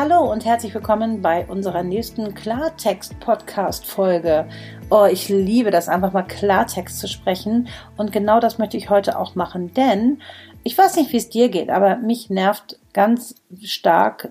Hallo und herzlich willkommen bei unserer nächsten Klartext-Podcast-Folge. Oh, ich liebe das einfach mal Klartext zu sprechen und genau das möchte ich heute auch machen, denn ich weiß nicht, wie es dir geht, aber mich nervt ganz stark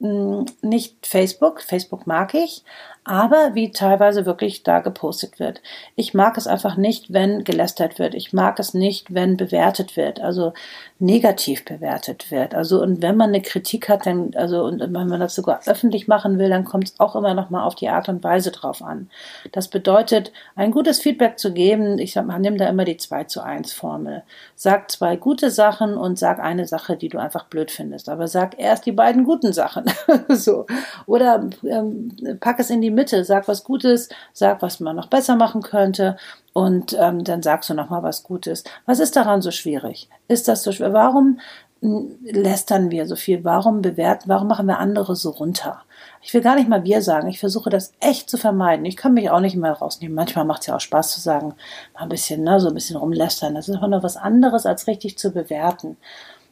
hm, nicht Facebook, Facebook mag ich, aber wie teilweise wirklich da gepostet wird. Ich mag es einfach nicht, wenn gelästert wird. Ich mag es nicht, wenn bewertet wird, also negativ bewertet wird. Also und wenn man eine Kritik hat, dann also und wenn man das sogar öffentlich machen will, dann kommt es auch immer noch mal auf die Art und Weise drauf an. Das bedeutet, ein gutes Feedback zu geben. Ich sag mal, nimm da immer die 2 zu 1 Formel. Sag zwei gute Sachen und sag eine Sache, die du einfach blöd findest. Aber sag erst die beiden guten Sachen. so oder ähm, pack es in die Mitte, sag was Gutes, sag, was man noch besser machen könnte und ähm, dann sagst du noch mal was Gutes. Was ist daran so schwierig? Ist das so schwer? Warum hm, lästern wir so viel? Warum bewerten? Warum machen wir andere so runter? Ich will gar nicht mal wir sagen. Ich versuche das echt zu vermeiden. Ich kann mich auch nicht mehr rausnehmen. Manchmal macht es ja auch Spaß zu sagen, mal ein bisschen, ne, so ein bisschen rumlästern. Das ist aber noch was anderes, als richtig zu bewerten.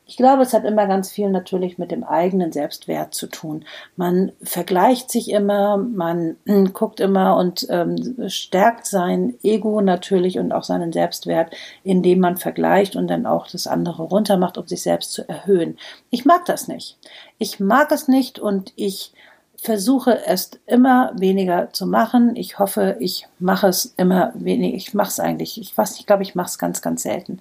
Ich glaube, es hat immer ganz viel natürlich mit dem eigenen Selbstwert zu tun. Man vergleicht sich immer, man guckt immer und ähm, stärkt sein Ego natürlich und auch seinen Selbstwert, indem man vergleicht und dann auch das andere runtermacht, um sich selbst zu erhöhen. Ich mag das nicht. Ich mag es nicht und ich versuche es immer weniger zu machen. Ich hoffe, ich mache es immer weniger. Ich mache es eigentlich. Ich weiß nicht, ich glaube, ich mache es ganz, ganz selten.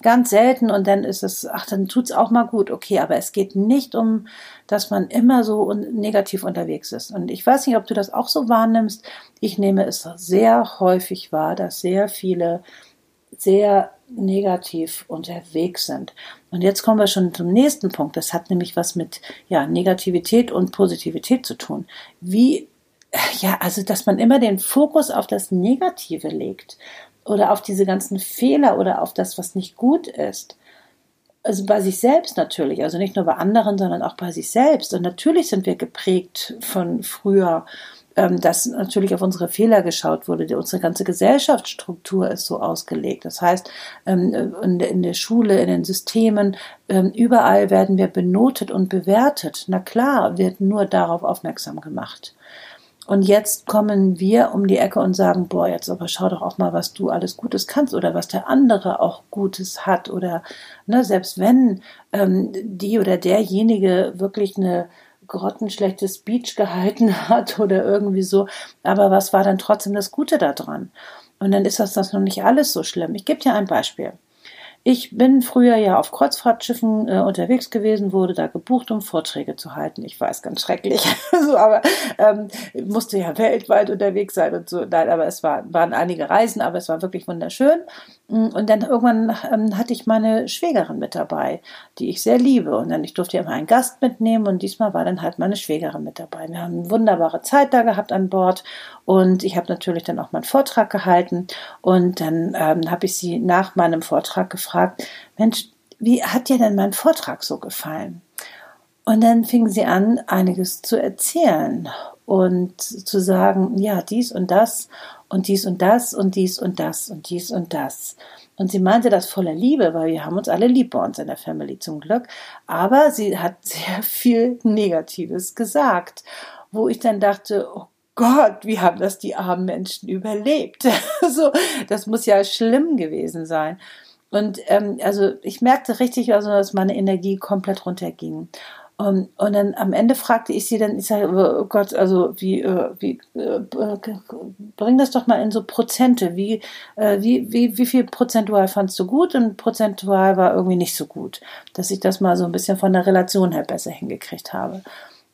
Ganz selten und dann ist es, ach, dann tut es auch mal gut. Okay, aber es geht nicht um, dass man immer so negativ unterwegs ist. Und ich weiß nicht, ob du das auch so wahrnimmst. Ich nehme es sehr häufig wahr, dass sehr viele sehr negativ unterwegs sind. Und jetzt kommen wir schon zum nächsten Punkt. Das hat nämlich was mit ja, Negativität und Positivität zu tun. Wie, ja, also, dass man immer den Fokus auf das Negative legt oder auf diese ganzen Fehler oder auf das, was nicht gut ist. Also bei sich selbst natürlich, also nicht nur bei anderen, sondern auch bei sich selbst. Und natürlich sind wir geprägt von früher ähm, dass natürlich auf unsere Fehler geschaut wurde. Unsere ganze Gesellschaftsstruktur ist so ausgelegt. Das heißt, ähm, in der Schule, in den Systemen, ähm, überall werden wir benotet und bewertet. Na klar, wird nur darauf aufmerksam gemacht. Und jetzt kommen wir um die Ecke und sagen, boah, jetzt aber schau doch auch mal, was du alles Gutes kannst oder was der andere auch Gutes hat oder ne, selbst wenn ähm, die oder derjenige wirklich eine grottenschlechtes Speech gehalten hat oder irgendwie so. Aber was war dann trotzdem das Gute daran? Und dann ist das, das noch nicht alles so schlimm. Ich gebe dir ein Beispiel. Ich bin früher ja auf Kreuzfahrtschiffen äh, unterwegs gewesen, wurde da gebucht, um Vorträge zu halten. Ich weiß, ganz schrecklich, so, aber ähm, musste ja weltweit unterwegs sein und so. Nein, aber es war, waren einige Reisen, aber es war wirklich wunderschön. Mm, und dann irgendwann ähm, hatte ich meine Schwägerin mit dabei, die ich sehr liebe. Und dann ich durfte ja immer einen Gast mitnehmen und diesmal war dann halt meine Schwägerin mit dabei. Wir haben eine wunderbare Zeit da gehabt an Bord und ich habe natürlich dann auch meinen Vortrag gehalten und dann ähm, habe ich sie nach meinem Vortrag gefragt, Mensch, wie hat dir denn mein Vortrag so gefallen? Und dann fing sie an, einiges zu erzählen und zu sagen, ja, dies und das und dies und das und dies und das und dies und das. Und sie meinte das voller Liebe, weil wir haben uns alle lieb bei uns in der Family zum Glück. Aber sie hat sehr viel Negatives gesagt, wo ich dann dachte, oh Gott, wie haben das die armen Menschen überlebt? so, das muss ja schlimm gewesen sein. Und ähm, also ich merkte richtig, also, dass meine Energie komplett runterging. Um, und dann am Ende fragte ich sie dann, ich sage, oh Gott, also wie, äh, wie äh, bring das doch mal in so Prozente. Wie, äh, wie, wie, wie viel prozentual fandst du gut und prozentual war irgendwie nicht so gut, dass ich das mal so ein bisschen von der Relation her besser hingekriegt habe.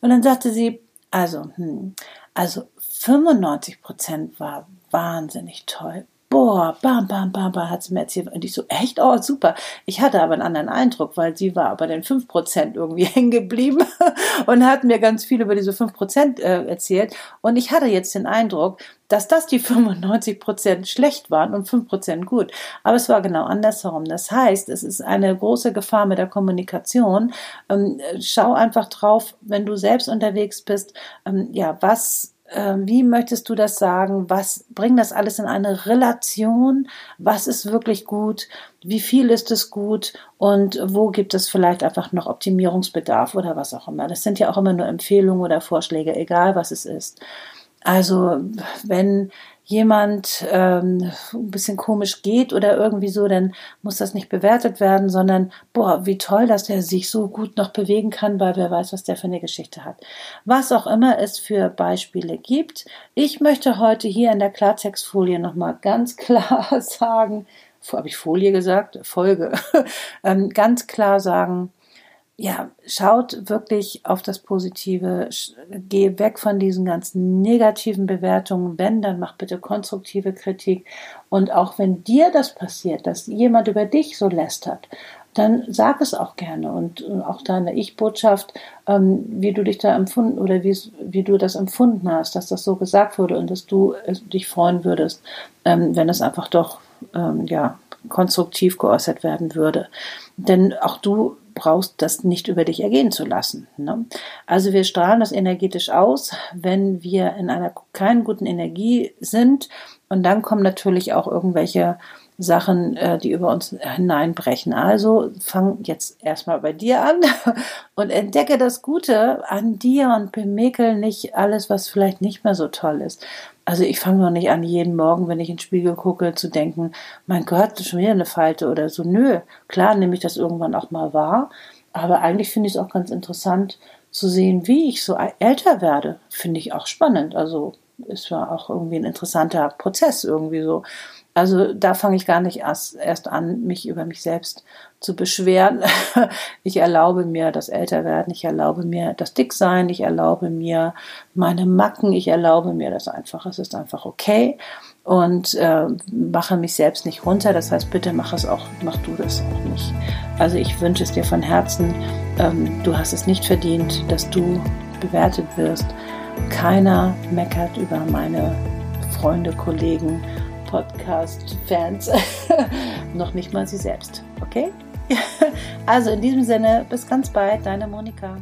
Und dann sagte sie, also, hm, also 95 Prozent war wahnsinnig toll boah, bam, bam, bam, bam, hat sie mir erzählt. Und ich so, echt? Oh, super. Ich hatte aber einen anderen Eindruck, weil sie war bei den 5% irgendwie hängen geblieben und hat mir ganz viel über diese 5% äh, erzählt. Und ich hatte jetzt den Eindruck, dass das die 95% schlecht waren und 5% gut. Aber es war genau andersherum. Das heißt, es ist eine große Gefahr mit der Kommunikation. Ähm, schau einfach drauf, wenn du selbst unterwegs bist, ähm, ja, was ähm, wie möchtest du das sagen? Was bring das alles in eine Relation? Was ist wirklich gut? Wie viel ist es gut? Und wo gibt es vielleicht einfach noch Optimierungsbedarf oder was auch immer? Das sind ja auch immer nur Empfehlungen oder Vorschläge, egal was es ist. Also wenn jemand ähm, ein bisschen komisch geht oder irgendwie so, dann muss das nicht bewertet werden, sondern boah, wie toll, dass der sich so gut noch bewegen kann, weil wer weiß, was der für eine Geschichte hat. Was auch immer es für Beispiele gibt. Ich möchte heute hier in der Klartextfolie nochmal ganz klar sagen, habe ich Folie gesagt? Folge. ähm, ganz klar sagen, ja, schaut wirklich auf das Positive, geh weg von diesen ganzen negativen Bewertungen. Wenn, dann mach bitte konstruktive Kritik. Und auch wenn dir das passiert, dass jemand über dich so lästert, dann sag es auch gerne und auch deine Ich-Botschaft, ähm, wie du dich da empfunden oder wie du das empfunden hast, dass das so gesagt wurde und dass du äh, dich freuen würdest, ähm, wenn es einfach doch ähm, ja konstruktiv geäußert werden würde. Denn auch du brauchst das nicht über dich ergehen zu lassen. Ne? Also wir strahlen das energetisch aus, wenn wir in einer keinen guten Energie sind. Und dann kommen natürlich auch irgendwelche Sachen, äh, die über uns hineinbrechen. Also fang jetzt erstmal bei dir an und entdecke das Gute an dir und bemäkel nicht alles, was vielleicht nicht mehr so toll ist. Also ich fange noch nicht an, jeden Morgen, wenn ich in den Spiegel gucke, zu denken, mein Gott, schon wieder eine Falte oder so. Nö, klar nehme ich das irgendwann auch mal wahr, aber eigentlich finde ich es auch ganz interessant zu sehen, wie ich so älter werde. Finde ich auch spannend. Also es war auch irgendwie ein interessanter Prozess irgendwie so. Also da fange ich gar nicht erst, erst an, mich über mich selbst zu beschweren. Ich erlaube mir das Älterwerden, ich erlaube mir das Dicksein, ich erlaube mir meine Macken, ich erlaube mir das einfach. Es ist einfach okay und äh, mache mich selbst nicht runter. Das heißt, bitte mach es auch, mach du das auch nicht. Also ich wünsche es dir von Herzen. Ähm, du hast es nicht verdient, dass du bewertet wirst. Keiner meckert über meine Freunde, Kollegen Podcast-Fans. Noch nicht mal sie selbst. Okay? Also in diesem Sinne, bis ganz bald, deine Monika.